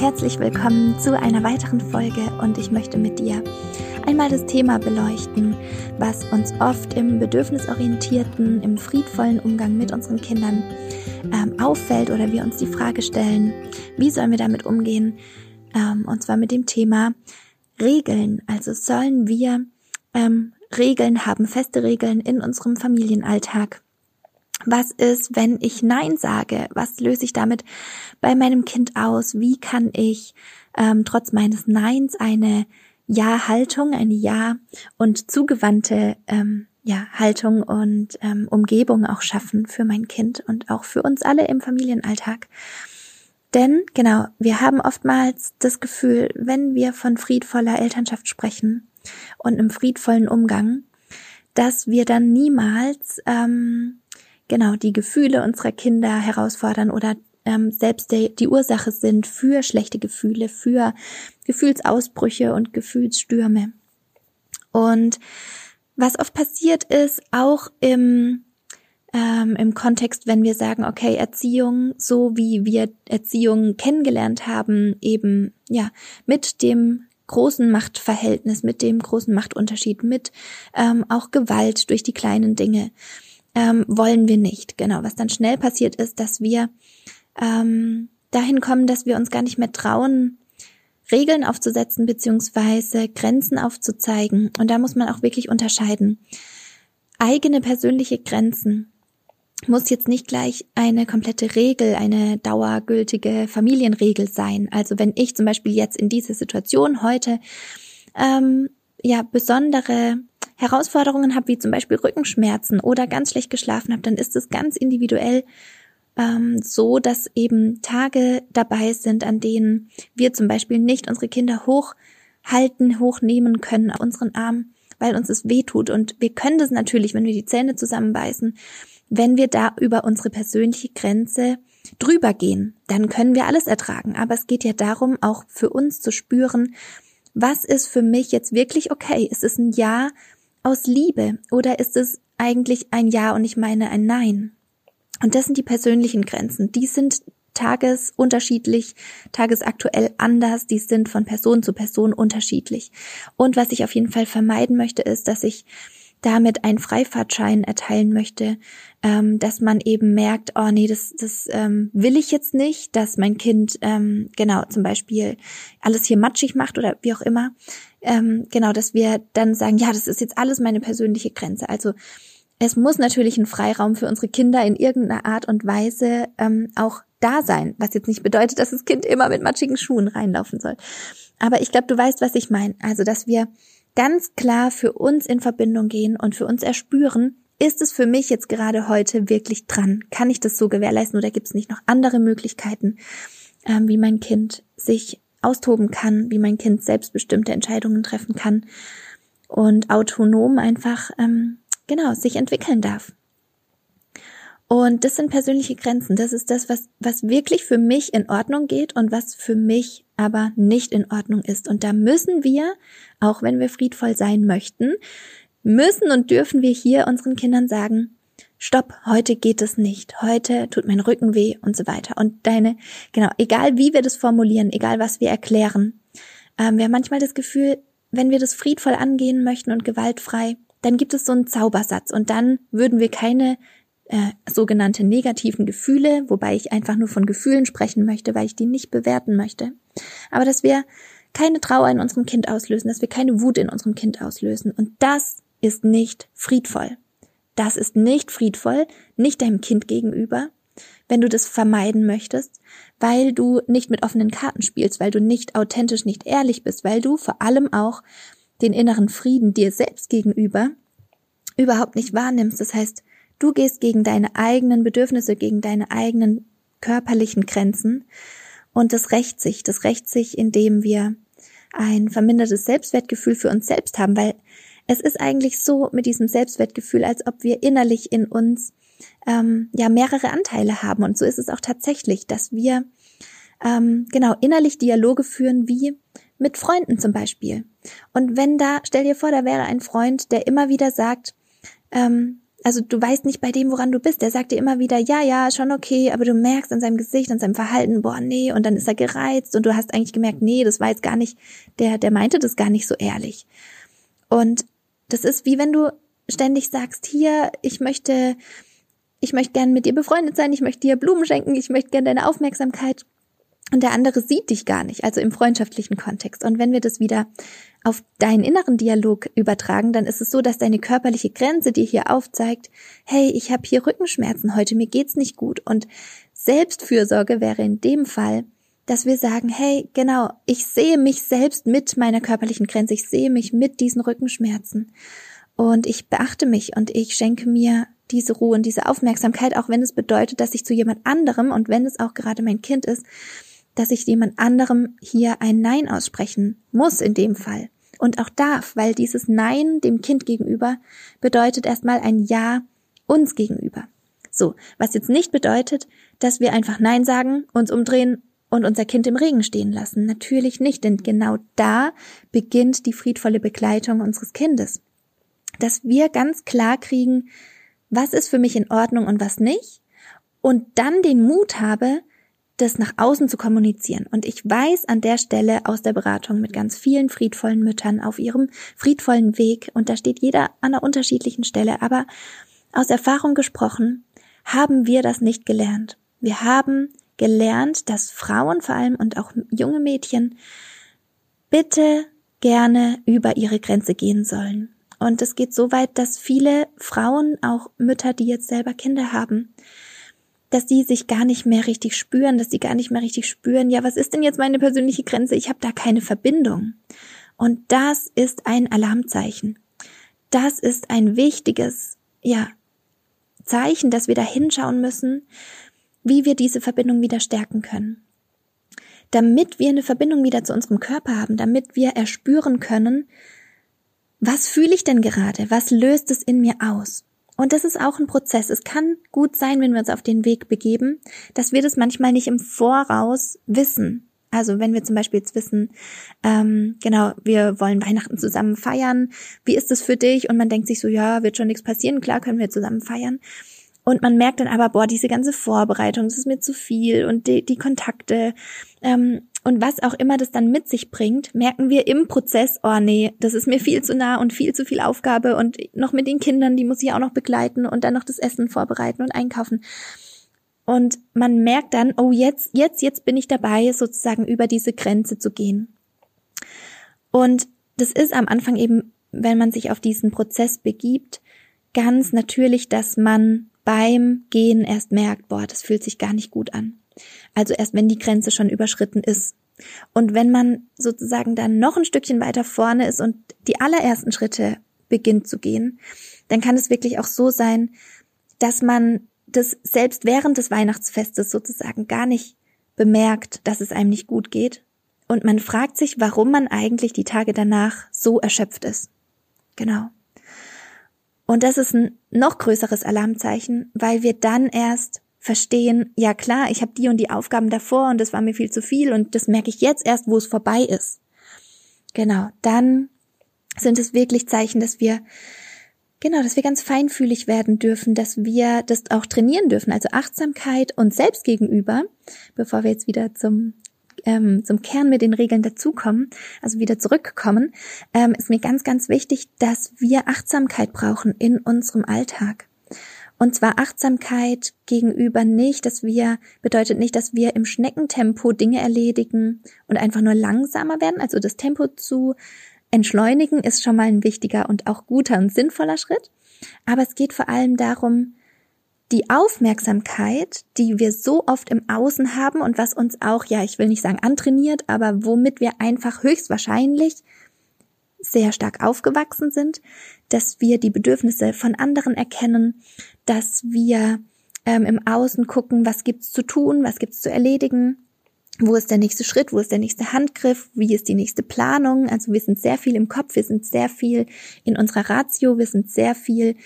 Herzlich willkommen zu einer weiteren Folge und ich möchte mit dir einmal das Thema beleuchten, was uns oft im bedürfnisorientierten, im friedvollen Umgang mit unseren Kindern ähm, auffällt oder wir uns die Frage stellen, wie sollen wir damit umgehen, ähm, und zwar mit dem Thema Regeln. Also sollen wir ähm, Regeln haben, feste Regeln in unserem Familienalltag. Was ist, wenn ich Nein sage? Was löse ich damit bei meinem Kind aus? Wie kann ich ähm, trotz meines Neins eine Ja-Haltung, eine Ja- und zugewandte ähm, ja, Haltung und ähm, Umgebung auch schaffen für mein Kind und auch für uns alle im Familienalltag? Denn genau, wir haben oftmals das Gefühl, wenn wir von friedvoller Elternschaft sprechen und einem friedvollen Umgang, dass wir dann niemals ähm, genau die Gefühle unserer Kinder herausfordern oder ähm, selbst die, die Ursache sind für schlechte Gefühle, für Gefühlsausbrüche und Gefühlsstürme. Und was oft passiert ist, auch im ähm, im Kontext, wenn wir sagen, okay, Erziehung, so wie wir Erziehung kennengelernt haben, eben ja mit dem großen Machtverhältnis, mit dem großen Machtunterschied, mit ähm, auch Gewalt durch die kleinen Dinge, ähm, wollen wir nicht. Genau, was dann schnell passiert ist, dass wir ähm, dahin kommen, dass wir uns gar nicht mehr trauen, Regeln aufzusetzen beziehungsweise Grenzen aufzuzeigen. Und da muss man auch wirklich unterscheiden. Eigene persönliche Grenzen muss jetzt nicht gleich eine komplette Regel, eine dauergültige Familienregel sein. Also wenn ich zum Beispiel jetzt in dieser Situation heute ähm, ja besondere Herausforderungen habe, wie zum Beispiel Rückenschmerzen oder ganz schlecht geschlafen habe, dann ist es ganz individuell ähm, so, dass eben Tage dabei sind, an denen wir zum Beispiel nicht unsere Kinder hochhalten, hochnehmen können auf unseren Arm, weil uns es weh tut. Und wir können das natürlich, wenn wir die Zähne zusammenbeißen, wenn wir da über unsere persönliche Grenze drüber gehen, dann können wir alles ertragen. Aber es geht ja darum, auch für uns zu spüren, was ist für mich jetzt wirklich okay? Ist es ein Ja aus Liebe oder ist es eigentlich ein Ja und ich meine ein Nein? Und das sind die persönlichen Grenzen. Die sind tagesunterschiedlich, tagesaktuell anders, die sind von Person zu Person unterschiedlich. Und was ich auf jeden Fall vermeiden möchte, ist, dass ich damit einen Freifahrtschein erteilen möchte, ähm, dass man eben merkt, oh nee, das, das ähm, will ich jetzt nicht, dass mein Kind ähm, genau zum Beispiel alles hier matschig macht oder wie auch immer. Ähm, genau, dass wir dann sagen, ja, das ist jetzt alles meine persönliche Grenze. Also es muss natürlich ein Freiraum für unsere Kinder in irgendeiner Art und Weise ähm, auch da sein, was jetzt nicht bedeutet, dass das Kind immer mit matschigen Schuhen reinlaufen soll. Aber ich glaube, du weißt, was ich meine. Also, dass wir ganz klar für uns in Verbindung gehen und für uns erspüren, ist es für mich jetzt gerade heute wirklich dran? Kann ich das so gewährleisten oder gibt es nicht noch andere Möglichkeiten, ähm, wie mein Kind sich austoben kann, wie mein Kind selbstbestimmte Entscheidungen treffen kann und autonom einfach ähm, genau sich entwickeln darf? Und das sind persönliche Grenzen. Das ist das, was, was wirklich für mich in Ordnung geht und was für mich aber nicht in Ordnung ist. Und da müssen wir, auch wenn wir friedvoll sein möchten, müssen und dürfen wir hier unseren Kindern sagen, stopp, heute geht es nicht, heute tut mein Rücken weh und so weiter. Und deine, genau, egal wie wir das formulieren, egal was wir erklären, ähm, wir haben manchmal das Gefühl, wenn wir das friedvoll angehen möchten und gewaltfrei, dann gibt es so einen Zaubersatz und dann würden wir keine äh, sogenannte negativen Gefühle, wobei ich einfach nur von Gefühlen sprechen möchte, weil ich die nicht bewerten möchte. Aber dass wir keine Trauer in unserem Kind auslösen, dass wir keine Wut in unserem Kind auslösen. Und das ist nicht friedvoll. Das ist nicht friedvoll, nicht deinem Kind gegenüber, wenn du das vermeiden möchtest, weil du nicht mit offenen Karten spielst, weil du nicht authentisch, nicht ehrlich bist, weil du vor allem auch den inneren Frieden dir selbst gegenüber überhaupt nicht wahrnimmst. Das heißt, Du gehst gegen deine eigenen Bedürfnisse, gegen deine eigenen körperlichen Grenzen und das rächt sich. Das rächt sich, indem wir ein vermindertes Selbstwertgefühl für uns selbst haben, weil es ist eigentlich so mit diesem Selbstwertgefühl, als ob wir innerlich in uns ähm, ja mehrere Anteile haben. Und so ist es auch tatsächlich, dass wir ähm, genau innerlich Dialoge führen, wie mit Freunden zum Beispiel. Und wenn da, stell dir vor, da wäre ein Freund, der immer wieder sagt, ähm, also du weißt nicht bei dem, woran du bist. Der sagt dir immer wieder, ja, ja, schon okay, aber du merkst an seinem Gesicht, an seinem Verhalten, boah, nee, und dann ist er gereizt und du hast eigentlich gemerkt, nee, das war jetzt gar nicht, der, der meinte das gar nicht so ehrlich. Und das ist wie wenn du ständig sagst, hier, ich möchte, ich möchte gern mit dir befreundet sein, ich möchte dir Blumen schenken, ich möchte gern deine Aufmerksamkeit und der andere sieht dich gar nicht, also im freundschaftlichen Kontext. Und wenn wir das wieder auf deinen inneren Dialog übertragen, dann ist es so, dass deine körperliche Grenze dir hier aufzeigt, hey, ich habe hier Rückenschmerzen heute, mir geht's nicht gut. Und Selbstfürsorge wäre in dem Fall, dass wir sagen, hey, genau, ich sehe mich selbst mit meiner körperlichen Grenze, ich sehe mich mit diesen Rückenschmerzen und ich beachte mich und ich schenke mir diese Ruhe und diese Aufmerksamkeit, auch wenn es bedeutet, dass ich zu jemand anderem und wenn es auch gerade mein Kind ist, dass ich jemand anderem hier ein Nein aussprechen muss in dem Fall und auch darf, weil dieses Nein dem Kind gegenüber bedeutet erstmal ein Ja uns gegenüber. So, was jetzt nicht bedeutet, dass wir einfach Nein sagen, uns umdrehen und unser Kind im Regen stehen lassen. Natürlich nicht, denn genau da beginnt die friedvolle Begleitung unseres Kindes. Dass wir ganz klar kriegen, was ist für mich in Ordnung und was nicht, und dann den Mut habe, das nach außen zu kommunizieren. Und ich weiß an der Stelle aus der Beratung mit ganz vielen friedvollen Müttern auf ihrem friedvollen Weg, und da steht jeder an einer unterschiedlichen Stelle, aber aus Erfahrung gesprochen, haben wir das nicht gelernt. Wir haben gelernt, dass Frauen vor allem und auch junge Mädchen bitte gerne über ihre Grenze gehen sollen. Und es geht so weit, dass viele Frauen, auch Mütter, die jetzt selber Kinder haben, dass die sich gar nicht mehr richtig spüren, dass die gar nicht mehr richtig spüren, ja, was ist denn jetzt meine persönliche Grenze? Ich habe da keine Verbindung. Und das ist ein Alarmzeichen. Das ist ein wichtiges, ja, Zeichen, dass wir da hinschauen müssen, wie wir diese Verbindung wieder stärken können. Damit wir eine Verbindung wieder zu unserem Körper haben, damit wir erspüren können, was fühle ich denn gerade? Was löst es in mir aus? Und das ist auch ein Prozess. Es kann gut sein, wenn wir uns auf den Weg begeben, dass wir das manchmal nicht im Voraus wissen. Also wenn wir zum Beispiel jetzt wissen, ähm, genau, wir wollen Weihnachten zusammen feiern, wie ist das für dich? Und man denkt sich so, ja, wird schon nichts passieren, klar können wir zusammen feiern. Und man merkt dann aber, boah, diese ganze Vorbereitung, das ist mir zu viel und die, die Kontakte ähm, und was auch immer das dann mit sich bringt, merken wir im Prozess, oh nee, das ist mir viel zu nah und viel zu viel Aufgabe und noch mit den Kindern, die muss ich auch noch begleiten und dann noch das Essen vorbereiten und einkaufen. Und man merkt dann, oh jetzt, jetzt, jetzt bin ich dabei, sozusagen über diese Grenze zu gehen. Und das ist am Anfang eben, wenn man sich auf diesen Prozess begibt, ganz natürlich, dass man beim Gehen erst merkt, boah, das fühlt sich gar nicht gut an. Also erst wenn die Grenze schon überschritten ist. Und wenn man sozusagen dann noch ein Stückchen weiter vorne ist und die allerersten Schritte beginnt zu gehen, dann kann es wirklich auch so sein, dass man das selbst während des Weihnachtsfestes sozusagen gar nicht bemerkt, dass es einem nicht gut geht. Und man fragt sich, warum man eigentlich die Tage danach so erschöpft ist. Genau. Und das ist ein noch größeres Alarmzeichen, weil wir dann erst verstehen, ja klar, ich habe die und die Aufgaben davor und das war mir viel zu viel und das merke ich jetzt erst, wo es vorbei ist. Genau, dann sind es wirklich Zeichen, dass wir Genau, dass wir ganz feinfühlig werden dürfen, dass wir das auch trainieren dürfen, also Achtsamkeit uns selbst gegenüber, bevor wir jetzt wieder zum ähm, zum Kern mit den Regeln dazukommen, also wieder zurückkommen, ähm, ist mir ganz, ganz wichtig, dass wir Achtsamkeit brauchen in unserem Alltag. Und zwar Achtsamkeit gegenüber nicht, dass wir, bedeutet nicht, dass wir im Schneckentempo Dinge erledigen und einfach nur langsamer werden. Also das Tempo zu entschleunigen ist schon mal ein wichtiger und auch guter und sinnvoller Schritt. Aber es geht vor allem darum, die Aufmerksamkeit, die wir so oft im Außen haben und was uns auch, ja, ich will nicht sagen antrainiert, aber womit wir einfach höchstwahrscheinlich sehr stark aufgewachsen sind, dass wir die Bedürfnisse von anderen erkennen, dass wir ähm, im Außen gucken, was gibt's zu tun, was gibt's zu erledigen, wo ist der nächste Schritt, wo ist der nächste Handgriff, wie ist die nächste Planung. Also wir sind sehr viel im Kopf, wir sind sehr viel in unserer Ratio, wir sind sehr viel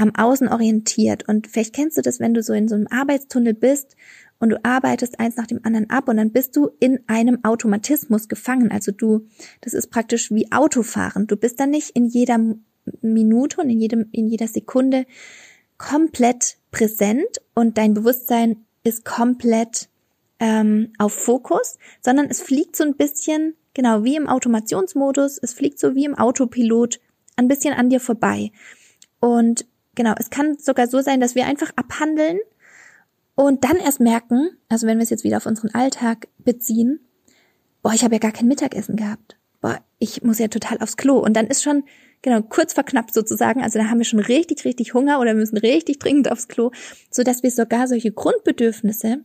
am Außen orientiert. Und vielleicht kennst du das, wenn du so in so einem Arbeitstunnel bist und du arbeitest eins nach dem anderen ab und dann bist du in einem Automatismus gefangen. Also du, das ist praktisch wie Autofahren. Du bist dann nicht in jeder Minute und in jedem, in jeder Sekunde komplett präsent und dein Bewusstsein ist komplett ähm, auf Fokus, sondern es fliegt so ein bisschen, genau wie im Automationsmodus, es fliegt so wie im Autopilot ein bisschen an dir vorbei. Und genau, es kann sogar so sein, dass wir einfach abhandeln und dann erst merken, also wenn wir es jetzt wieder auf unseren Alltag beziehen, boah, ich habe ja gar kein Mittagessen gehabt. Boah, ich muss ja total aufs Klo. Und dann ist schon genau, kurz verknappt sozusagen. Also da haben wir schon richtig, richtig Hunger oder müssen richtig dringend aufs Klo, so dass wir sogar solche Grundbedürfnisse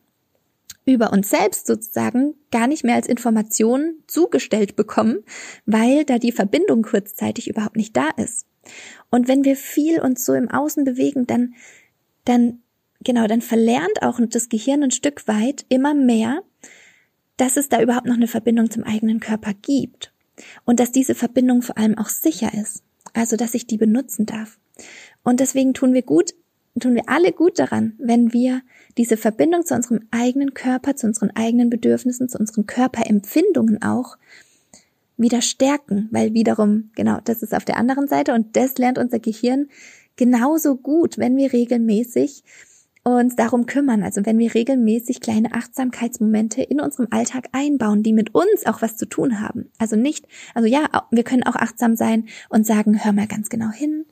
über uns selbst sozusagen gar nicht mehr als Information zugestellt bekommen, weil da die Verbindung kurzzeitig überhaupt nicht da ist. Und wenn wir viel uns so im Außen bewegen, dann, dann, genau, dann verlernt auch das Gehirn ein Stück weit immer mehr, dass es da überhaupt noch eine Verbindung zum eigenen Körper gibt. Und dass diese Verbindung vor allem auch sicher ist. Also, dass ich die benutzen darf. Und deswegen tun wir gut, tun wir alle gut daran, wenn wir diese Verbindung zu unserem eigenen Körper, zu unseren eigenen Bedürfnissen, zu unseren Körperempfindungen auch wieder stärken, weil wiederum, genau, das ist auf der anderen Seite und das lernt unser Gehirn genauso gut, wenn wir regelmäßig uns darum kümmern. Also wenn wir regelmäßig kleine Achtsamkeitsmomente in unserem Alltag einbauen, die mit uns auch was zu tun haben. Also nicht, also ja, wir können auch achtsam sein und sagen, hör mal ganz genau hin.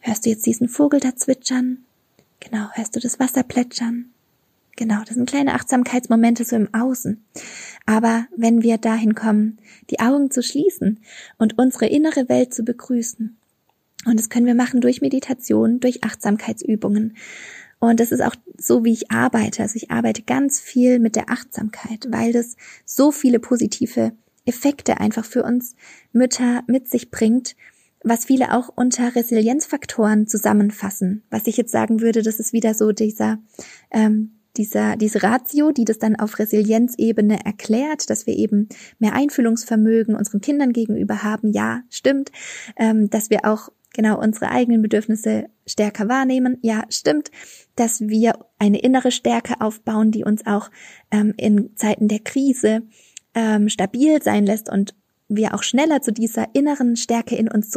Hörst du jetzt diesen Vogel da zwitschern? Genau, hörst du das Wasser plätschern? Genau, das sind kleine Achtsamkeitsmomente so im Außen. Aber wenn wir dahin kommen, die Augen zu schließen und unsere innere Welt zu begrüßen, und das können wir machen durch Meditation, durch Achtsamkeitsübungen, und das ist auch so, wie ich arbeite. Also ich arbeite ganz viel mit der Achtsamkeit, weil das so viele positive Effekte einfach für uns Mütter mit sich bringt, was viele auch unter Resilienzfaktoren zusammenfassen. Was ich jetzt sagen würde, das ist wieder so dieser, ähm, dieser, diese Ratio, die das dann auf Resilienzebene erklärt, dass wir eben mehr Einfühlungsvermögen unseren Kindern gegenüber haben. Ja, stimmt. Ähm, dass wir auch genau unsere eigenen Bedürfnisse stärker wahrnehmen. Ja, stimmt, dass wir eine innere Stärke aufbauen, die uns auch ähm, in Zeiten der Krise ähm, stabil sein lässt und wir auch schneller zu dieser inneren Stärke in uns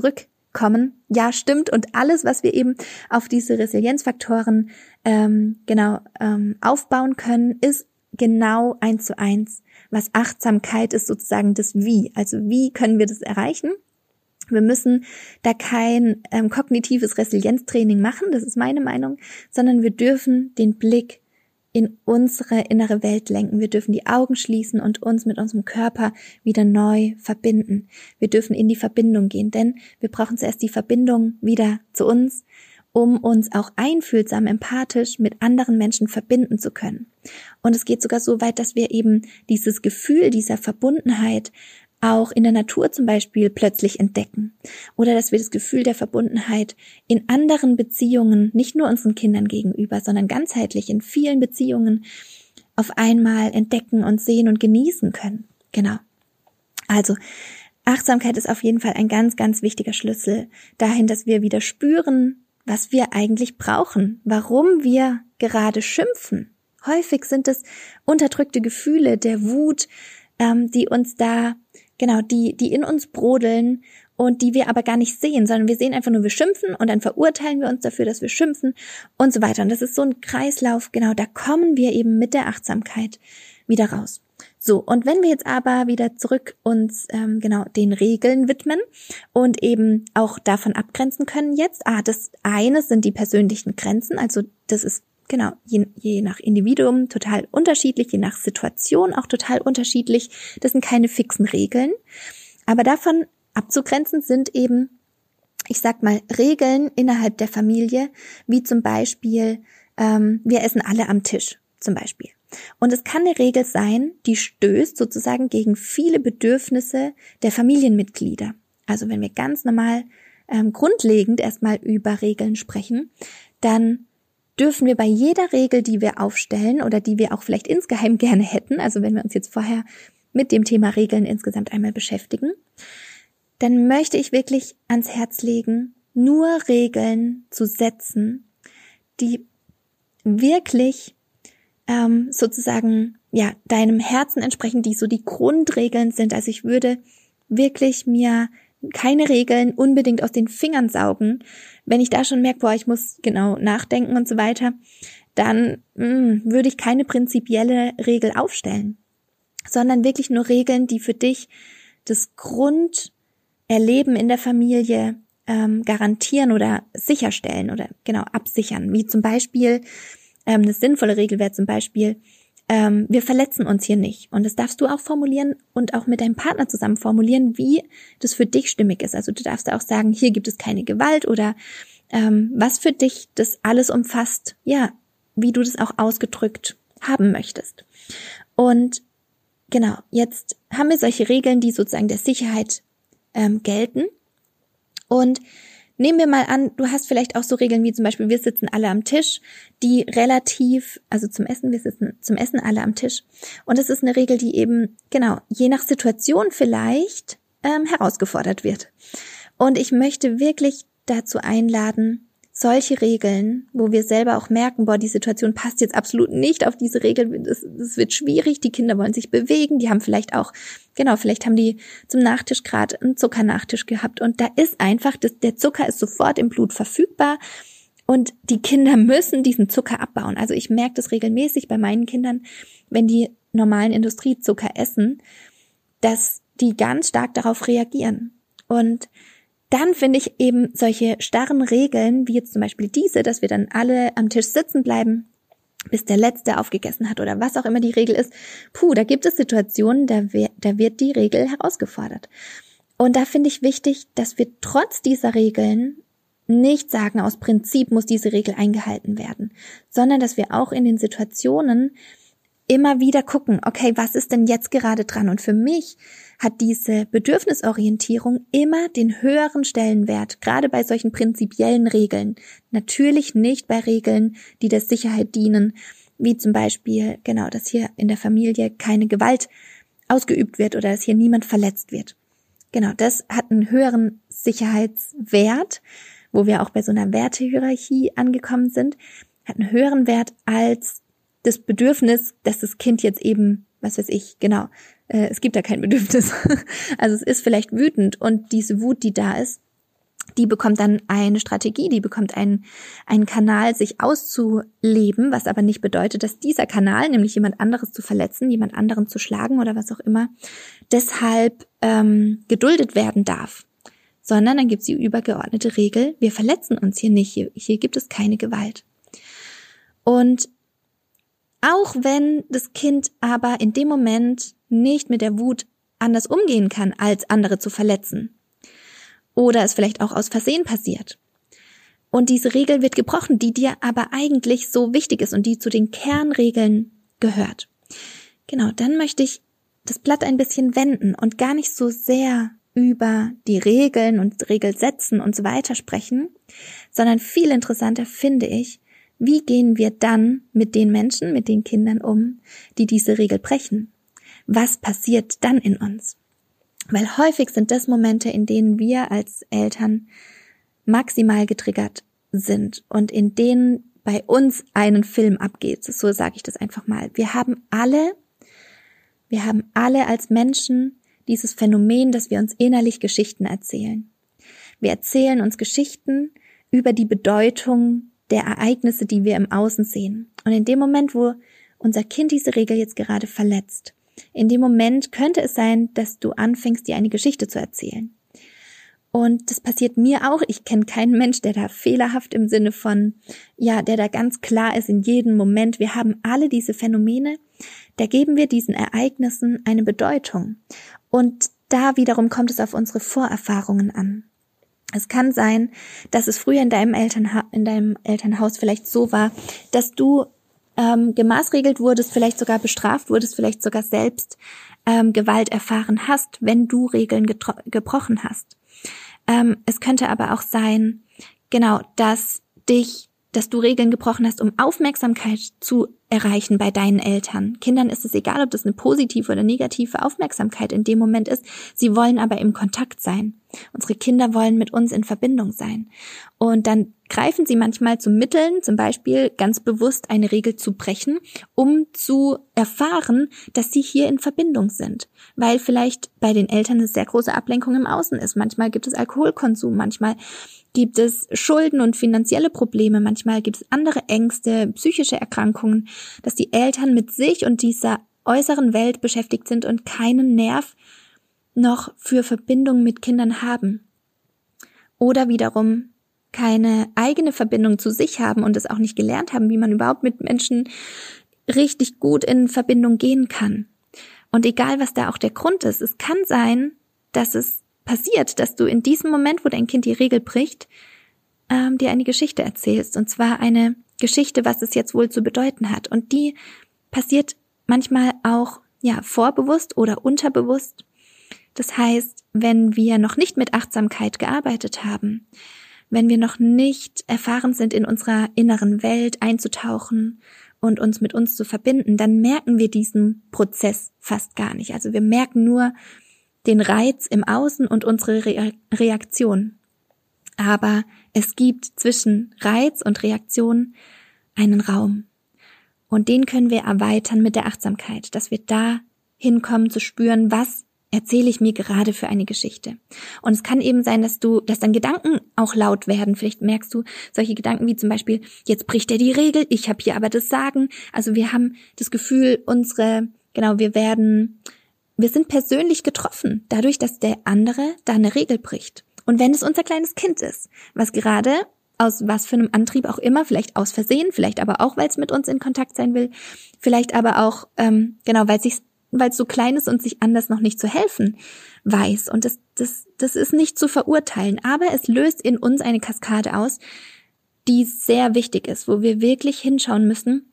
zurückkommen. Ja, stimmt. Und alles, was wir eben auf diese Resilienzfaktoren ähm, genau ähm, aufbauen können, ist genau eins zu eins. Was Achtsamkeit ist sozusagen das Wie. Also wie können wir das erreichen? Wir müssen da kein ähm, kognitives Resilienztraining machen, das ist meine Meinung, sondern wir dürfen den Blick in unsere innere Welt lenken. Wir dürfen die Augen schließen und uns mit unserem Körper wieder neu verbinden. Wir dürfen in die Verbindung gehen, denn wir brauchen zuerst die Verbindung wieder zu uns, um uns auch einfühlsam, empathisch mit anderen Menschen verbinden zu können. Und es geht sogar so weit, dass wir eben dieses Gefühl dieser Verbundenheit auch in der Natur zum Beispiel plötzlich entdecken. Oder dass wir das Gefühl der Verbundenheit in anderen Beziehungen, nicht nur unseren Kindern gegenüber, sondern ganzheitlich in vielen Beziehungen auf einmal entdecken und sehen und genießen können. Genau. Also, Achtsamkeit ist auf jeden Fall ein ganz, ganz wichtiger Schlüssel dahin, dass wir wieder spüren, was wir eigentlich brauchen, warum wir gerade schimpfen. Häufig sind es unterdrückte Gefühle der Wut, ähm, die uns da genau, die, die in uns brodeln und die wir aber gar nicht sehen, sondern wir sehen einfach nur, wir schimpfen und dann verurteilen wir uns dafür, dass wir schimpfen und so weiter. Und das ist so ein Kreislauf, genau, da kommen wir eben mit der Achtsamkeit wieder raus. So, und wenn wir jetzt aber wieder zurück uns ähm, genau den Regeln widmen und eben auch davon abgrenzen können jetzt, ah, das eine sind die persönlichen Grenzen, also das ist genau, je, je nach Individuum total unterschiedlich, je nach Situation auch total unterschiedlich. Das sind keine fixen Regeln. Aber davon abzugrenzen sind eben, ich sag mal, Regeln innerhalb der Familie, wie zum Beispiel, ähm, wir essen alle am Tisch, zum Beispiel. Und es kann eine Regel sein, die stößt sozusagen gegen viele Bedürfnisse der Familienmitglieder. also wenn wir ganz normal ähm, grundlegend erstmal über Regeln sprechen, dann dürfen wir bei jeder Regel, die wir aufstellen oder die wir auch vielleicht insgeheim gerne hätten, also wenn wir uns jetzt vorher mit dem Thema Regeln insgesamt einmal beschäftigen, dann möchte ich wirklich ans Herz legen, nur Regeln zu setzen, die wirklich ähm, sozusagen ja deinem Herzen entsprechen, die so die Grundregeln sind. Also ich würde wirklich mir keine Regeln unbedingt aus den Fingern saugen. Wenn ich da schon merke, boah, ich muss genau nachdenken und so weiter, dann mh, hm, würde ich keine prinzipielle Regel aufstellen, sondern wirklich nur Regeln, die für dich das Grunderleben in der Familie ähm, garantieren oder sicherstellen oder genau absichern. Wie zum Beispiel ähm, eine sinnvolle Regel wäre zum Beispiel, ähm, wir verletzen uns hier nicht. Und das darfst du auch formulieren und auch mit deinem Partner zusammen formulieren, wie das für dich stimmig ist. Also du darfst auch sagen, hier gibt es keine Gewalt oder ähm, was für dich das alles umfasst, ja, wie du das auch ausgedrückt haben möchtest. Und genau, jetzt haben wir solche Regeln, die sozusagen der Sicherheit ähm, gelten. Und Nehmen wir mal an, du hast vielleicht auch so Regeln wie zum Beispiel, wir sitzen alle am Tisch, die relativ, also zum Essen, wir sitzen zum Essen alle am Tisch. Und es ist eine Regel, die eben, genau, je nach Situation vielleicht ähm, herausgefordert wird. Und ich möchte wirklich dazu einladen, solche Regeln, wo wir selber auch merken, boah, die Situation passt jetzt absolut nicht auf diese Regel, es, es wird schwierig, die Kinder wollen sich bewegen, die haben vielleicht auch, genau, vielleicht haben die zum Nachtisch gerade einen Zuckernachtisch gehabt und da ist einfach, das, der Zucker ist sofort im Blut verfügbar und die Kinder müssen diesen Zucker abbauen. Also ich merke das regelmäßig bei meinen Kindern, wenn die normalen Industriezucker essen, dass die ganz stark darauf reagieren. Und dann finde ich eben solche starren Regeln, wie jetzt zum Beispiel diese, dass wir dann alle am Tisch sitzen bleiben, bis der Letzte aufgegessen hat oder was auch immer die Regel ist. Puh, da gibt es Situationen, da, da wird die Regel herausgefordert. Und da finde ich wichtig, dass wir trotz dieser Regeln nicht sagen, aus Prinzip muss diese Regel eingehalten werden, sondern dass wir auch in den Situationen immer wieder gucken, okay, was ist denn jetzt gerade dran? Und für mich hat diese Bedürfnisorientierung immer den höheren Stellenwert, gerade bei solchen prinzipiellen Regeln. Natürlich nicht bei Regeln, die der Sicherheit dienen, wie zum Beispiel, genau, dass hier in der Familie keine Gewalt ausgeübt wird oder dass hier niemand verletzt wird. Genau, das hat einen höheren Sicherheitswert, wo wir auch bei so einer Wertehierarchie angekommen sind, hat einen höheren Wert als das Bedürfnis, dass das Kind jetzt eben, was weiß ich, genau, äh, es gibt da kein Bedürfnis. also es ist vielleicht wütend und diese Wut, die da ist, die bekommt dann eine Strategie, die bekommt einen, einen Kanal, sich auszuleben, was aber nicht bedeutet, dass dieser Kanal, nämlich jemand anderes zu verletzen, jemand anderen zu schlagen oder was auch immer, deshalb ähm, geduldet werden darf. Sondern dann gibt es die übergeordnete Regel, wir verletzen uns hier nicht, hier, hier gibt es keine Gewalt. Und auch wenn das Kind aber in dem Moment nicht mit der Wut anders umgehen kann, als andere zu verletzen. Oder es vielleicht auch aus Versehen passiert. Und diese Regel wird gebrochen, die dir aber eigentlich so wichtig ist und die zu den Kernregeln gehört. Genau, dann möchte ich das Blatt ein bisschen wenden und gar nicht so sehr über die Regeln und Regelsätzen und so weiter sprechen, sondern viel interessanter finde ich, wie gehen wir dann mit den Menschen, mit den Kindern um, die diese Regel brechen? Was passiert dann in uns? Weil häufig sind das Momente, in denen wir als Eltern maximal getriggert sind und in denen bei uns einen Film abgeht. So sage ich das einfach mal. Wir haben alle, wir haben alle als Menschen dieses Phänomen, dass wir uns innerlich Geschichten erzählen. Wir erzählen uns Geschichten über die Bedeutung der Ereignisse, die wir im Außen sehen. Und in dem Moment, wo unser Kind diese Regel jetzt gerade verletzt, in dem Moment könnte es sein, dass du anfängst, dir eine Geschichte zu erzählen. Und das passiert mir auch. Ich kenne keinen Mensch, der da fehlerhaft im Sinne von, ja, der da ganz klar ist in jedem Moment. Wir haben alle diese Phänomene. Da geben wir diesen Ereignissen eine Bedeutung. Und da wiederum kommt es auf unsere Vorerfahrungen an. Es kann sein, dass es früher in deinem, Elternha in deinem Elternhaus vielleicht so war, dass du ähm, gemaßregelt wurdest, vielleicht sogar bestraft wurdest, vielleicht sogar selbst ähm, Gewalt erfahren hast, wenn du Regeln gebrochen hast. Ähm, es könnte aber auch sein, genau, dass dich dass du Regeln gebrochen hast, um Aufmerksamkeit zu erreichen bei deinen Eltern. Kindern ist es egal, ob das eine positive oder negative Aufmerksamkeit in dem Moment ist. Sie wollen aber im Kontakt sein. Unsere Kinder wollen mit uns in Verbindung sein. Und dann greifen sie manchmal zu Mitteln, zum Beispiel ganz bewusst eine Regel zu brechen, um zu erfahren, dass sie hier in Verbindung sind. Weil vielleicht bei den Eltern eine sehr große Ablenkung im Außen ist. Manchmal gibt es Alkoholkonsum, manchmal gibt es Schulden und finanzielle Probleme, manchmal gibt es andere Ängste, psychische Erkrankungen, dass die Eltern mit sich und dieser äußeren Welt beschäftigt sind und keinen Nerv noch für Verbindung mit Kindern haben. Oder wiederum keine eigene Verbindung zu sich haben und es auch nicht gelernt haben, wie man überhaupt mit Menschen richtig gut in Verbindung gehen kann. Und egal, was da auch der Grund ist, es kann sein, dass es passiert, dass du in diesem Moment, wo dein Kind die Regel bricht, ähm, dir eine Geschichte erzählst. Und zwar eine Geschichte, was es jetzt wohl zu bedeuten hat. Und die passiert manchmal auch, ja, vorbewusst oder unterbewusst. Das heißt, wenn wir noch nicht mit Achtsamkeit gearbeitet haben, wenn wir noch nicht erfahren sind, in unserer inneren Welt einzutauchen und uns mit uns zu verbinden, dann merken wir diesen Prozess fast gar nicht. Also wir merken nur, den Reiz im Außen und unsere Re Reaktion. Aber es gibt zwischen Reiz und Reaktion einen Raum. Und den können wir erweitern mit der Achtsamkeit, dass wir da hinkommen zu spüren, was erzähle ich mir gerade für eine Geschichte. Und es kann eben sein, dass du, dass dann Gedanken auch laut werden. Vielleicht merkst du solche Gedanken wie zum Beispiel, jetzt bricht er die Regel, ich habe hier aber das Sagen. Also wir haben das Gefühl, unsere, genau, wir werden wir sind persönlich getroffen, dadurch, dass der andere da eine Regel bricht. Und wenn es unser kleines Kind ist, was gerade aus was für einem Antrieb auch immer, vielleicht aus Versehen, vielleicht aber auch, weil es mit uns in Kontakt sein will, vielleicht aber auch, ähm, genau, weil es weil es so klein ist und sich anders noch nicht zu helfen weiß. Und das, das, das ist nicht zu verurteilen, aber es löst in uns eine Kaskade aus, die sehr wichtig ist, wo wir wirklich hinschauen müssen,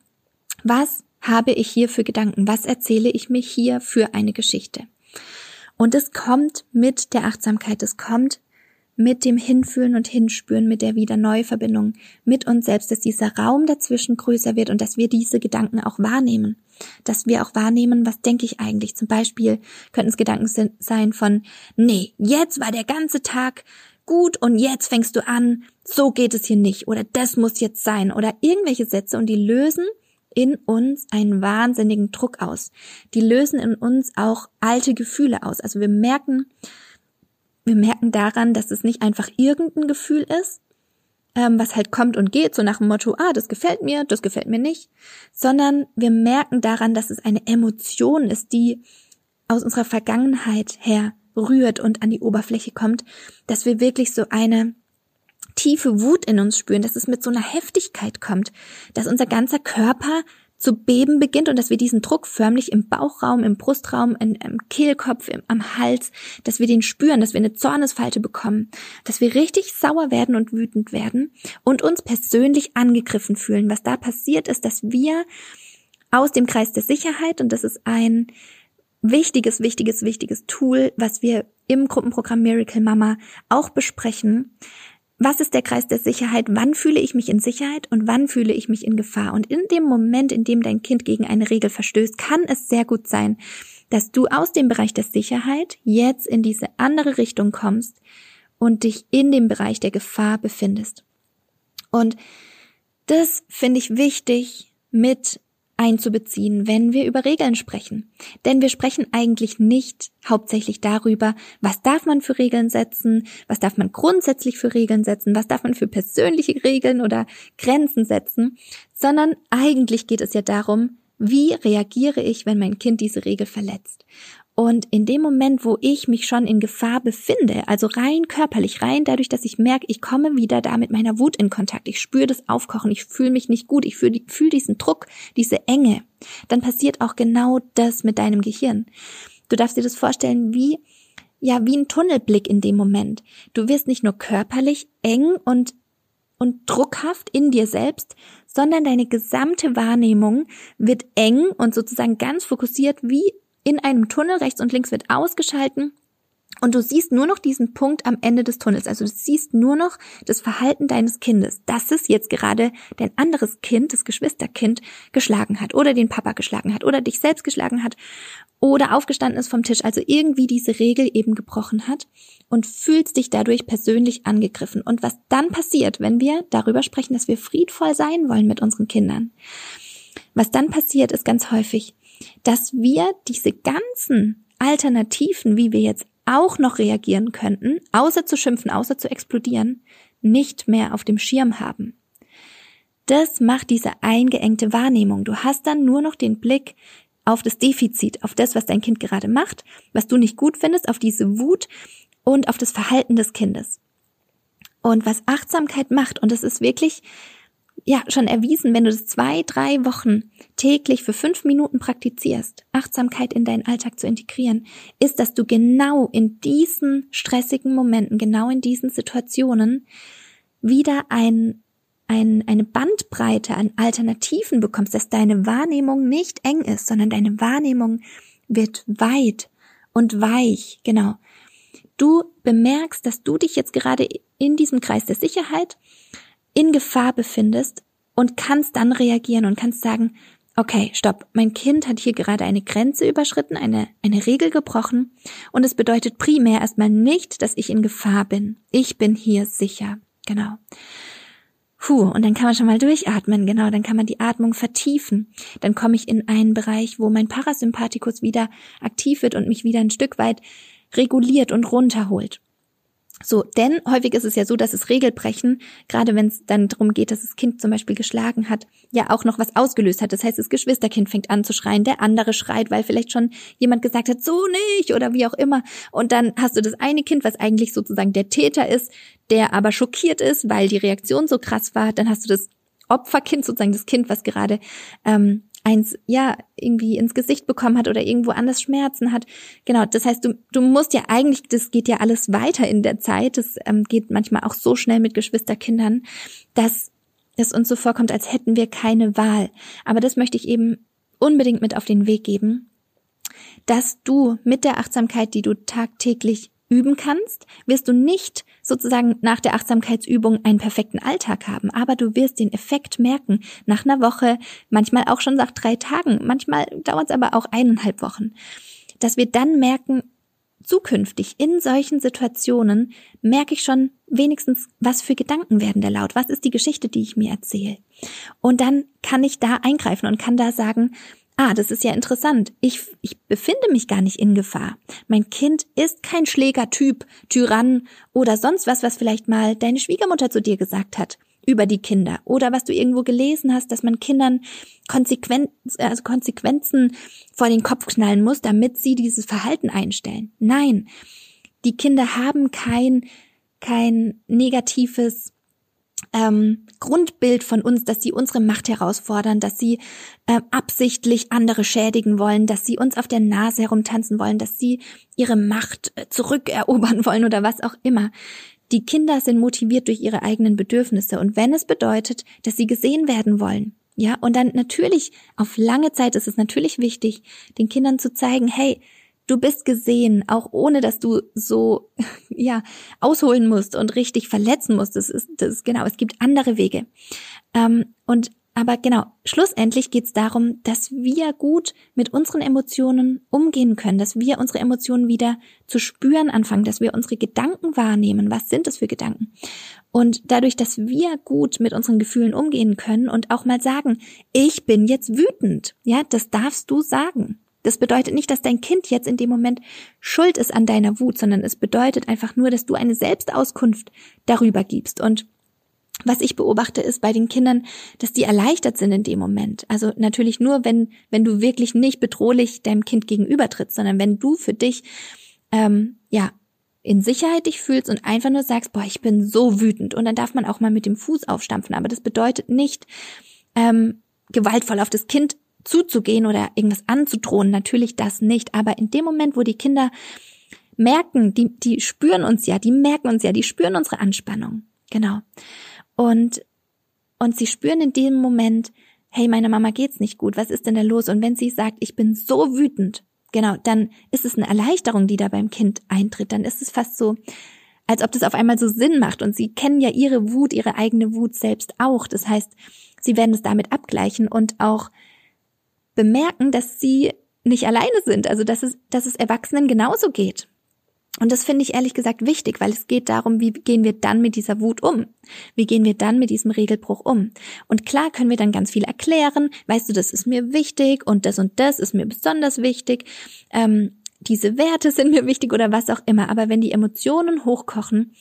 was habe ich hier für Gedanken? Was erzähle ich mir hier für eine Geschichte? Und es kommt mit der Achtsamkeit, es kommt mit dem Hinfühlen und Hinspüren, mit der Wieder-Neuverbindung mit uns selbst, dass dieser Raum dazwischen größer wird und dass wir diese Gedanken auch wahrnehmen. Dass wir auch wahrnehmen, was denke ich eigentlich. Zum Beispiel könnten es Gedanken sein von, nee, jetzt war der ganze Tag gut und jetzt fängst du an, so geht es hier nicht oder das muss jetzt sein oder irgendwelche Sätze und die lösen in uns einen wahnsinnigen Druck aus. Die lösen in uns auch alte Gefühle aus. Also wir merken, wir merken daran, dass es nicht einfach irgendein Gefühl ist, ähm, was halt kommt und geht, so nach dem Motto, ah, das gefällt mir, das gefällt mir nicht, sondern wir merken daran, dass es eine Emotion ist, die aus unserer Vergangenheit her rührt und an die Oberfläche kommt, dass wir wirklich so eine tiefe Wut in uns spüren, dass es mit so einer Heftigkeit kommt, dass unser ganzer Körper zu beben beginnt und dass wir diesen Druck förmlich im Bauchraum, im Brustraum, in, im Kehlkopf, im, am Hals, dass wir den spüren, dass wir eine Zornesfalte bekommen, dass wir richtig sauer werden und wütend werden und uns persönlich angegriffen fühlen. Was da passiert ist, dass wir aus dem Kreis der Sicherheit, und das ist ein wichtiges, wichtiges, wichtiges Tool, was wir im Gruppenprogramm Miracle Mama auch besprechen, was ist der Kreis der Sicherheit? Wann fühle ich mich in Sicherheit und wann fühle ich mich in Gefahr? Und in dem Moment, in dem dein Kind gegen eine Regel verstößt, kann es sehr gut sein, dass du aus dem Bereich der Sicherheit jetzt in diese andere Richtung kommst und dich in dem Bereich der Gefahr befindest. Und das finde ich wichtig mit einzubeziehen, wenn wir über Regeln sprechen. Denn wir sprechen eigentlich nicht hauptsächlich darüber, was darf man für Regeln setzen, was darf man grundsätzlich für Regeln setzen, was darf man für persönliche Regeln oder Grenzen setzen, sondern eigentlich geht es ja darum, wie reagiere ich, wenn mein Kind diese Regel verletzt? Und in dem Moment, wo ich mich schon in Gefahr befinde, also rein körperlich, rein dadurch, dass ich merke, ich komme wieder da mit meiner Wut in Kontakt, ich spüre das Aufkochen, ich fühle mich nicht gut, ich fühle fühl diesen Druck, diese Enge, dann passiert auch genau das mit deinem Gehirn. Du darfst dir das vorstellen wie, ja, wie ein Tunnelblick in dem Moment. Du wirst nicht nur körperlich eng und und druckhaft in dir selbst, sondern deine gesamte Wahrnehmung wird eng und sozusagen ganz fokussiert wie in einem Tunnel, rechts und links wird ausgeschalten Und du siehst nur noch diesen Punkt am Ende des Tunnels. Also du siehst nur noch das Verhalten deines Kindes, dass es jetzt gerade dein anderes Kind, das Geschwisterkind, geschlagen hat oder den Papa geschlagen hat oder dich selbst geschlagen hat oder aufgestanden ist vom Tisch. Also irgendwie diese Regel eben gebrochen hat und fühlst dich dadurch persönlich angegriffen. Und was dann passiert, wenn wir darüber sprechen, dass wir friedvoll sein wollen mit unseren Kindern, was dann passiert, ist ganz häufig, dass wir diese ganzen Alternativen, wie wir jetzt auch noch reagieren könnten, außer zu schimpfen, außer zu explodieren, nicht mehr auf dem Schirm haben. Das macht diese eingeengte Wahrnehmung. Du hast dann nur noch den Blick auf das Defizit, auf das, was dein Kind gerade macht, was du nicht gut findest, auf diese Wut und auf das Verhalten des Kindes. Und was Achtsamkeit macht, und es ist wirklich ja schon erwiesen, wenn du das zwei, drei Wochen täglich für fünf Minuten praktizierst, Achtsamkeit in deinen Alltag zu integrieren, ist, dass du genau in diesen stressigen Momenten, genau in diesen Situationen wieder ein, ein, eine Bandbreite an Alternativen bekommst, dass deine Wahrnehmung nicht eng ist, sondern deine Wahrnehmung wird weit und weich, genau. Du bemerkst, dass du dich jetzt gerade in diesem Kreis der Sicherheit in Gefahr befindest und kannst dann reagieren und kannst sagen, okay, stopp, mein Kind hat hier gerade eine Grenze überschritten, eine, eine Regel gebrochen und es bedeutet primär erstmal nicht, dass ich in Gefahr bin. Ich bin hier sicher. Genau. Puh, und dann kann man schon mal durchatmen, genau, dann kann man die Atmung vertiefen. Dann komme ich in einen Bereich, wo mein Parasympathikus wieder aktiv wird und mich wieder ein Stück weit reguliert und runterholt. So, denn häufig ist es ja so, dass es Regelbrechen, gerade wenn es dann darum geht, dass das Kind zum Beispiel geschlagen hat, ja auch noch was ausgelöst hat. Das heißt, das Geschwisterkind fängt an zu schreien, der andere schreit, weil vielleicht schon jemand gesagt hat, so nicht oder wie auch immer. Und dann hast du das eine Kind, was eigentlich sozusagen der Täter ist, der aber schockiert ist, weil die Reaktion so krass war. Dann hast du das Opferkind, sozusagen das Kind, was gerade ähm, eins ja irgendwie ins Gesicht bekommen hat oder irgendwo anders Schmerzen hat. Genau, das heißt, du, du musst ja eigentlich, das geht ja alles weiter in der Zeit. Das ähm, geht manchmal auch so schnell mit Geschwisterkindern, dass es uns so vorkommt, als hätten wir keine Wahl. Aber das möchte ich eben unbedingt mit auf den Weg geben, dass du mit der Achtsamkeit, die du tagtäglich üben kannst, wirst du nicht sozusagen nach der Achtsamkeitsübung einen perfekten Alltag haben, aber du wirst den Effekt merken nach einer Woche, manchmal auch schon nach drei Tagen, manchmal dauert es aber auch eineinhalb Wochen, dass wir dann merken, zukünftig in solchen Situationen merke ich schon wenigstens, was für Gedanken werden da laut, was ist die Geschichte, die ich mir erzähle. Und dann kann ich da eingreifen und kann da sagen, Ah, das ist ja interessant. Ich, ich befinde mich gar nicht in Gefahr. Mein Kind ist kein Schlägertyp, Tyrann oder sonst was, was vielleicht mal deine Schwiegermutter zu dir gesagt hat über die Kinder oder was du irgendwo gelesen hast, dass man Kindern Konsequenz, also Konsequenzen vor den Kopf knallen muss, damit sie dieses Verhalten einstellen. Nein, die Kinder haben kein kein negatives ähm, Grundbild von uns, dass sie unsere Macht herausfordern, dass sie äh, absichtlich andere schädigen wollen, dass sie uns auf der Nase herumtanzen wollen, dass sie ihre Macht äh, zurückerobern wollen oder was auch immer. Die Kinder sind motiviert durch ihre eigenen Bedürfnisse und wenn es bedeutet, dass sie gesehen werden wollen, ja, und dann natürlich auf lange Zeit ist es natürlich wichtig, den Kindern zu zeigen, hey, Du bist gesehen, auch ohne dass du so, ja, ausholen musst und richtig verletzen musst. Das ist, das ist genau, es gibt andere Wege. Ähm, und aber genau, schlussendlich geht es darum, dass wir gut mit unseren Emotionen umgehen können, dass wir unsere Emotionen wieder zu spüren anfangen, dass wir unsere Gedanken wahrnehmen. Was sind das für Gedanken? Und dadurch, dass wir gut mit unseren Gefühlen umgehen können und auch mal sagen, ich bin jetzt wütend, ja, das darfst du sagen. Das bedeutet nicht, dass dein Kind jetzt in dem Moment schuld ist an deiner Wut, sondern es bedeutet einfach nur, dass du eine Selbstauskunft darüber gibst. Und was ich beobachte, ist bei den Kindern, dass die erleichtert sind in dem Moment. Also natürlich nur, wenn, wenn du wirklich nicht bedrohlich deinem Kind gegenüber trittst, sondern wenn du für dich, ähm, ja, in Sicherheit dich fühlst und einfach nur sagst, boah, ich bin so wütend. Und dann darf man auch mal mit dem Fuß aufstampfen. Aber das bedeutet nicht, ähm, gewaltvoll auf das Kind zuzugehen oder irgendwas anzudrohen, natürlich das nicht. Aber in dem Moment, wo die Kinder merken, die, die spüren uns ja, die merken uns ja, die spüren unsere Anspannung. Genau. Und, und sie spüren in dem Moment, hey, meiner Mama geht's nicht gut, was ist denn da los? Und wenn sie sagt, ich bin so wütend, genau, dann ist es eine Erleichterung, die da beim Kind eintritt. Dann ist es fast so, als ob das auf einmal so Sinn macht. Und sie kennen ja ihre Wut, ihre eigene Wut selbst auch. Das heißt, sie werden es damit abgleichen und auch bemerken, dass sie nicht alleine sind. Also, dass es, dass es Erwachsenen genauso geht. Und das finde ich ehrlich gesagt wichtig, weil es geht darum, wie gehen wir dann mit dieser Wut um? Wie gehen wir dann mit diesem Regelbruch um? Und klar können wir dann ganz viel erklären. Weißt du, das ist mir wichtig und das und das ist mir besonders wichtig. Ähm, diese Werte sind mir wichtig oder was auch immer. Aber wenn die Emotionen hochkochen,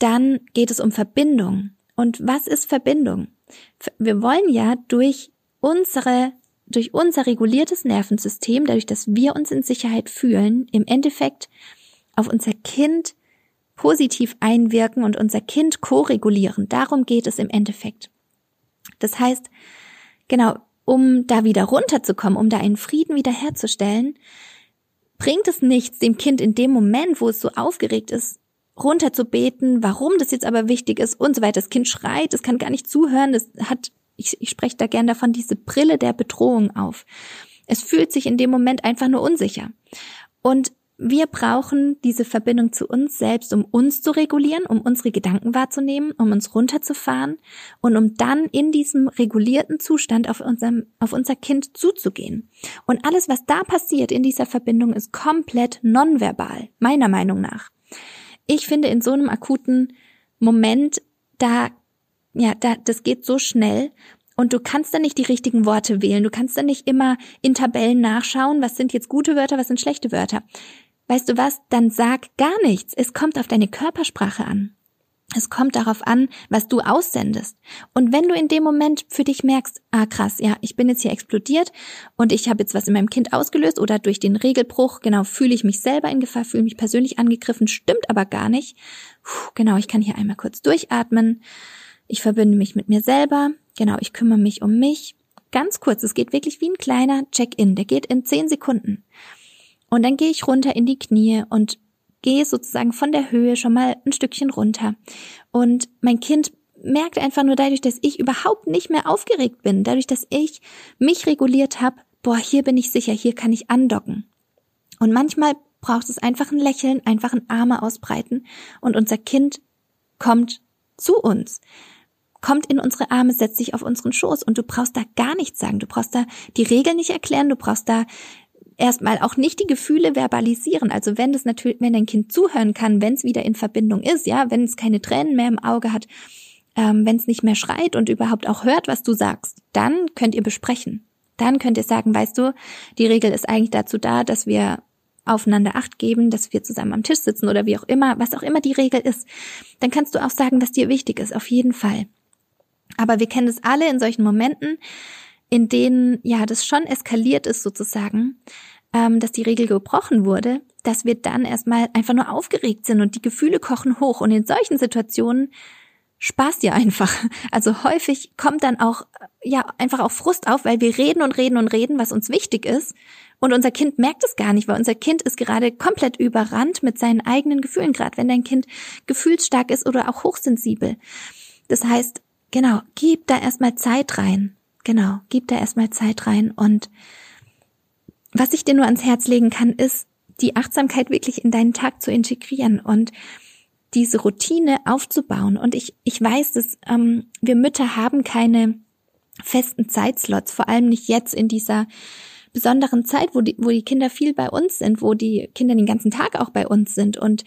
dann geht es um Verbindung. Und was ist Verbindung? Wir wollen ja durch unsere durch unser reguliertes Nervensystem, dadurch, dass wir uns in Sicherheit fühlen, im Endeffekt auf unser Kind positiv einwirken und unser Kind ko-regulieren. Darum geht es im Endeffekt. Das heißt, genau, um da wieder runterzukommen, um da einen Frieden wiederherzustellen, bringt es nichts, dem Kind in dem Moment, wo es so aufgeregt ist, runterzubeten, warum das jetzt aber wichtig ist und so weiter. Das Kind schreit, es kann gar nicht zuhören, es hat, ich, ich spreche da gern davon, diese Brille der Bedrohung auf. Es fühlt sich in dem Moment einfach nur unsicher. Und wir brauchen diese Verbindung zu uns selbst, um uns zu regulieren, um unsere Gedanken wahrzunehmen, um uns runterzufahren und um dann in diesem regulierten Zustand auf, unserem, auf unser Kind zuzugehen. Und alles, was da passiert in dieser Verbindung, ist komplett nonverbal, meiner Meinung nach. Ich finde, in so einem akuten Moment, da, ja, da, das geht so schnell und du kannst dann nicht die richtigen Worte wählen. Du kannst dann nicht immer in Tabellen nachschauen, was sind jetzt gute Wörter, was sind schlechte Wörter. Weißt du was? Dann sag gar nichts. Es kommt auf deine Körpersprache an. Es kommt darauf an, was du aussendest. Und wenn du in dem Moment für dich merkst, ah krass, ja, ich bin jetzt hier explodiert und ich habe jetzt was in meinem Kind ausgelöst oder durch den Regelbruch, genau, fühle ich mich selber in Gefahr, fühle mich persönlich angegriffen, stimmt aber gar nicht. Puh, genau, ich kann hier einmal kurz durchatmen. Ich verbinde mich mit mir selber. Genau, ich kümmere mich um mich. Ganz kurz, es geht wirklich wie ein kleiner Check-in. Der geht in zehn Sekunden. Und dann gehe ich runter in die Knie und gehe sozusagen von der Höhe schon mal ein Stückchen runter. Und mein Kind merkt einfach nur dadurch, dass ich überhaupt nicht mehr aufgeregt bin, dadurch, dass ich mich reguliert habe, boah, hier bin ich sicher, hier kann ich andocken. Und manchmal braucht es einfach ein Lächeln, einfach ein Arme ausbreiten und unser Kind kommt zu uns kommt in unsere Arme, setzt sich auf unseren Schoß und du brauchst da gar nichts sagen. Du brauchst da die Regeln nicht erklären, du brauchst da erstmal auch nicht die Gefühle verbalisieren. Also wenn das natürlich, wenn dein Kind zuhören kann, wenn es wieder in Verbindung ist, ja, wenn es keine Tränen mehr im Auge hat, ähm, wenn es nicht mehr schreit und überhaupt auch hört, was du sagst, dann könnt ihr besprechen. Dann könnt ihr sagen, weißt du, die Regel ist eigentlich dazu da, dass wir aufeinander Acht geben, dass wir zusammen am Tisch sitzen oder wie auch immer, was auch immer die Regel ist. Dann kannst du auch sagen, was dir wichtig ist, auf jeden Fall. Aber wir kennen es alle in solchen Momenten, in denen ja das schon eskaliert ist sozusagen, ähm, dass die Regel gebrochen wurde, dass wir dann erstmal einfach nur aufgeregt sind und die Gefühle kochen hoch. Und in solchen Situationen spaßt ja einfach. Also häufig kommt dann auch ja einfach auch Frust auf, weil wir reden und reden und reden, was uns wichtig ist. Und unser Kind merkt es gar nicht, weil unser Kind ist gerade komplett überrannt mit seinen eigenen Gefühlen, gerade wenn dein Kind gefühlsstark ist oder auch hochsensibel. Das heißt, genau, gib da erstmal Zeit rein. Genau, gib da erstmal Zeit rein und was ich dir nur ans Herz legen kann, ist, die Achtsamkeit wirklich in deinen Tag zu integrieren und diese Routine aufzubauen. Und ich, ich weiß, dass ähm, wir Mütter haben keine festen Zeitslots, vor allem nicht jetzt in dieser besonderen Zeit, wo die, wo die Kinder viel bei uns sind, wo die Kinder den ganzen Tag auch bei uns sind und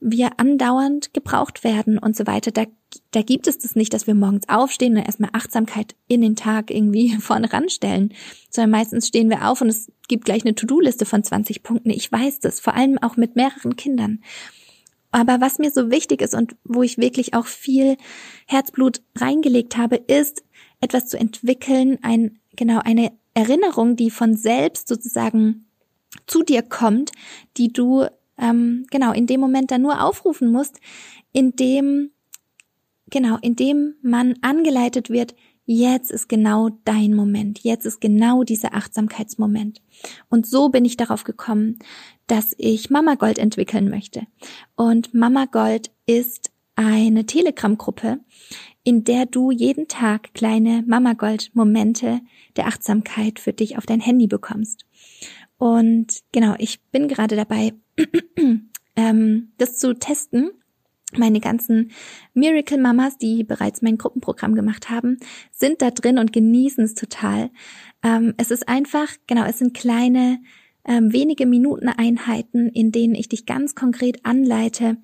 wir andauernd gebraucht werden und so weiter. Da, da gibt es das nicht, dass wir morgens aufstehen und erstmal Achtsamkeit in den Tag irgendwie vorne ranstellen, sondern meistens stehen wir auf und es gibt gleich eine To-Do-Liste von 20 Punkten. Ich weiß das, vor allem auch mit mehreren Kindern. Aber was mir so wichtig ist und wo ich wirklich auch viel Herzblut reingelegt habe, ist etwas zu entwickeln, ein, genau, eine Erinnerung, die von selbst sozusagen zu dir kommt, die du ähm, genau in dem Moment dann nur aufrufen musst, in dem genau in dem man angeleitet wird, jetzt ist genau dein Moment, jetzt ist genau dieser Achtsamkeitsmoment. Und so bin ich darauf gekommen, dass ich Mama Gold entwickeln möchte. Und Mama Gold ist eine Telegram-Gruppe, in der du jeden Tag kleine Mama Gold Momente der Achtsamkeit für dich auf dein Handy bekommst. Und genau, ich bin gerade dabei, ähm, das zu testen. Meine ganzen Miracle Mamas, die bereits mein Gruppenprogramm gemacht haben, sind da drin und genießen es total. Ähm, es ist einfach, genau, es sind kleine, ähm, wenige Minuten Einheiten, in denen ich dich ganz konkret anleite,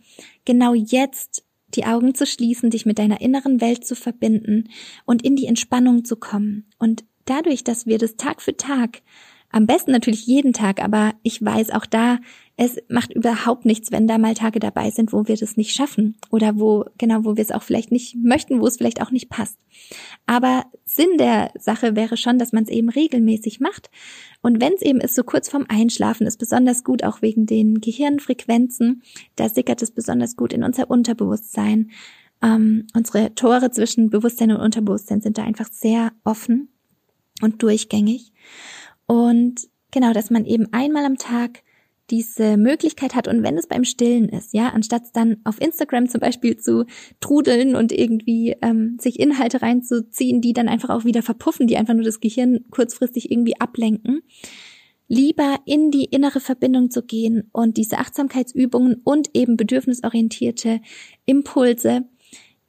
genau jetzt die Augen zu schließen, dich mit deiner inneren Welt zu verbinden und in die Entspannung zu kommen. Und dadurch, dass wir das Tag für Tag am besten natürlich jeden Tag, aber ich weiß auch da, es macht überhaupt nichts, wenn da mal Tage dabei sind, wo wir das nicht schaffen oder wo, genau, wo wir es auch vielleicht nicht möchten, wo es vielleicht auch nicht passt. Aber Sinn der Sache wäre schon, dass man es eben regelmäßig macht. Und wenn es eben ist, so kurz vorm Einschlafen, ist besonders gut, auch wegen den Gehirnfrequenzen, da sickert es besonders gut in unser Unterbewusstsein. Ähm, unsere Tore zwischen Bewusstsein und Unterbewusstsein sind da einfach sehr offen und durchgängig. Und genau, dass man eben einmal am Tag diese Möglichkeit hat und wenn es beim Stillen ist, ja, anstatt dann auf Instagram zum Beispiel zu trudeln und irgendwie ähm, sich Inhalte reinzuziehen, die dann einfach auch wieder verpuffen, die einfach nur das Gehirn kurzfristig irgendwie ablenken, lieber in die innere Verbindung zu gehen und diese Achtsamkeitsübungen und eben bedürfnisorientierte Impulse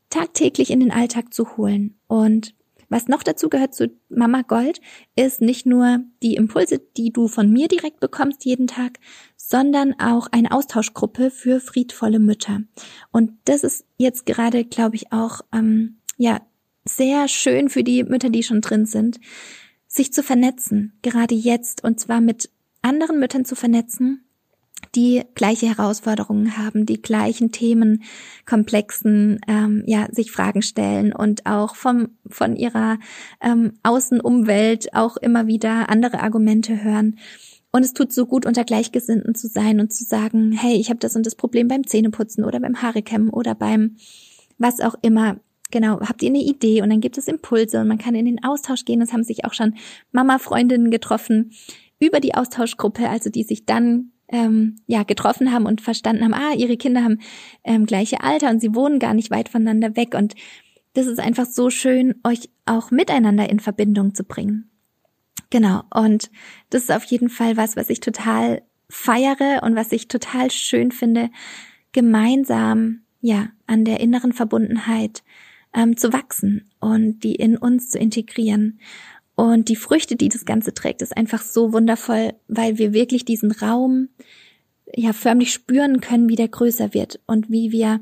tagtäglich in den Alltag zu holen. Und was noch dazu gehört zu Mama Gold, ist nicht nur die Impulse, die du von mir direkt bekommst jeden Tag, sondern auch eine Austauschgruppe für friedvolle Mütter. Und das ist jetzt gerade, glaube ich, auch ähm, ja sehr schön für die Mütter, die schon drin sind, sich zu vernetzen, gerade jetzt und zwar mit anderen Müttern zu vernetzen, die gleiche Herausforderungen haben, die gleichen Themenkomplexen, ähm, ja, sich Fragen stellen und auch vom, von ihrer ähm, Außenumwelt auch immer wieder andere Argumente hören. Und es tut so gut, unter Gleichgesinnten zu sein und zu sagen, hey, ich habe das und das Problem beim Zähneputzen oder beim Haarekämmen oder beim was auch immer. Genau, habt ihr eine Idee und dann gibt es Impulse und man kann in den Austausch gehen. Es haben sich auch schon Mama-Freundinnen getroffen über die Austauschgruppe, also die sich dann ähm, ja getroffen haben und verstanden haben, ah, ihre Kinder haben ähm, gleiche Alter und sie wohnen gar nicht weit voneinander weg und das ist einfach so schön, euch auch miteinander in Verbindung zu bringen. Genau. Und das ist auf jeden Fall was, was ich total feiere und was ich total schön finde, gemeinsam, ja, an der inneren Verbundenheit ähm, zu wachsen und die in uns zu integrieren. Und die Früchte, die das Ganze trägt, ist einfach so wundervoll, weil wir wirklich diesen Raum ja förmlich spüren können, wie der größer wird und wie wir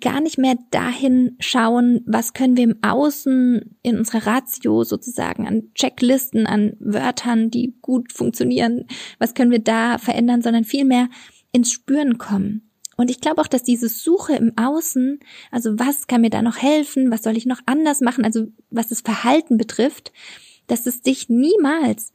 gar nicht mehr dahin schauen, was können wir im Außen in unserer Ratio sozusagen an Checklisten, an Wörtern, die gut funktionieren, was können wir da verändern, sondern vielmehr ins Spüren kommen. Und ich glaube auch, dass diese Suche im Außen, also was kann mir da noch helfen, was soll ich noch anders machen, also was das Verhalten betrifft, dass es dich niemals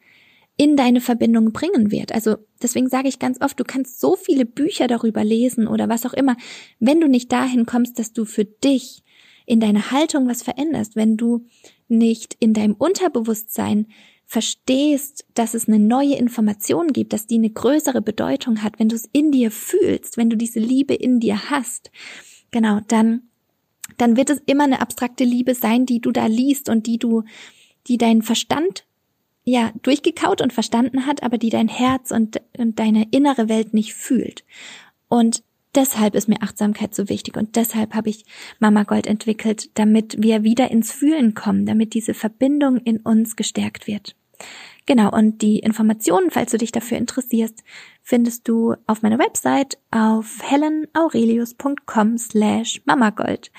in deine Verbindung bringen wird. Also deswegen sage ich ganz oft, du kannst so viele Bücher darüber lesen oder was auch immer, wenn du nicht dahin kommst, dass du für dich in deiner Haltung was veränderst, wenn du nicht in deinem Unterbewusstsein verstehst, dass es eine neue Information gibt, dass die eine größere Bedeutung hat, wenn du es in dir fühlst, wenn du diese Liebe in dir hast, genau, dann, dann wird es immer eine abstrakte Liebe sein, die du da liest und die du, die dein Verstand ja durchgekaut und verstanden hat, aber die dein Herz und, und deine innere Welt nicht fühlt. Und deshalb ist mir Achtsamkeit so wichtig und deshalb habe ich Mama Gold entwickelt, damit wir wieder ins Fühlen kommen, damit diese Verbindung in uns gestärkt wird. Genau, und die Informationen, falls du dich dafür interessierst, findest du auf meiner Website auf helenaurelius.com slash mamagold.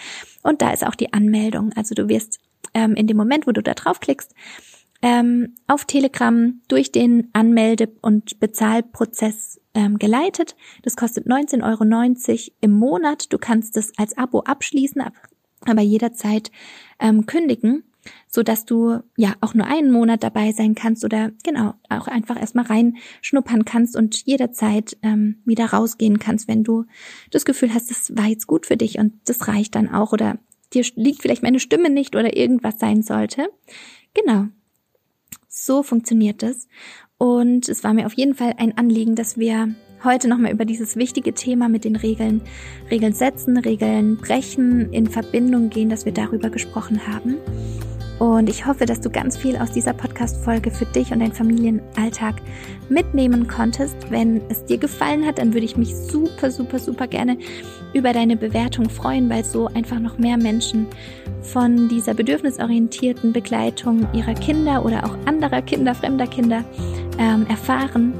Und da ist auch die Anmeldung. Also du wirst ähm, in dem Moment, wo du da draufklickst, ähm, auf Telegram durch den Anmelde- und Bezahlprozess ähm, geleitet. Das kostet 19,90 Euro im Monat. Du kannst es als Abo abschließen, aber jederzeit ähm, kündigen, so dass du ja auch nur einen Monat dabei sein kannst oder genau auch einfach erstmal reinschnuppern kannst und jederzeit ähm, wieder rausgehen kannst, wenn du das Gefühl hast, das war jetzt gut für dich und das reicht dann auch oder dir liegt vielleicht meine Stimme nicht oder irgendwas sein sollte. Genau. So funktioniert es. Und es war mir auf jeden Fall ein Anliegen, dass wir heute nochmal über dieses wichtige Thema mit den Regeln, Regeln setzen, Regeln brechen, in Verbindung gehen, dass wir darüber gesprochen haben. Und ich hoffe, dass du ganz viel aus dieser Podcast-Folge für dich und deinen Familienalltag mitnehmen konntest. Wenn es dir gefallen hat, dann würde ich mich super, super, super gerne über deine Bewertung freuen, weil so einfach noch mehr Menschen von dieser bedürfnisorientierten Begleitung ihrer Kinder oder auch anderer Kinder, fremder Kinder ähm, erfahren.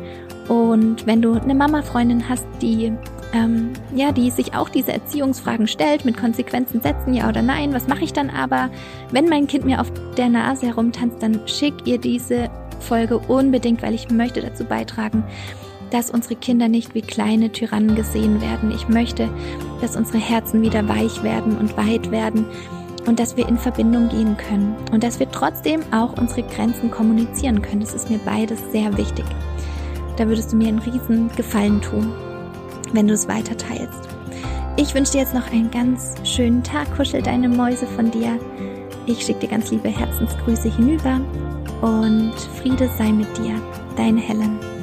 Und wenn du eine Mama-Freundin hast, die ähm, ja, die sich auch diese Erziehungsfragen stellt, mit Konsequenzen setzen, ja oder nein, was mache ich dann aber, wenn mein Kind mir auf der Nase herumtanzt, dann schick ihr diese Folge unbedingt, weil ich möchte dazu beitragen, dass unsere Kinder nicht wie kleine Tyrannen gesehen werden. Ich möchte, dass unsere Herzen wieder weich werden und weit werden und dass wir in Verbindung gehen können und dass wir trotzdem auch unsere Grenzen kommunizieren können. Das ist mir beides sehr wichtig. Da würdest du mir einen riesen Gefallen tun wenn du es weiter teilst. Ich wünsche dir jetzt noch einen ganz schönen Tag. Kuschel deine Mäuse von dir. Ich schicke dir ganz liebe Herzensgrüße hinüber und Friede sei mit dir. Deine Helen.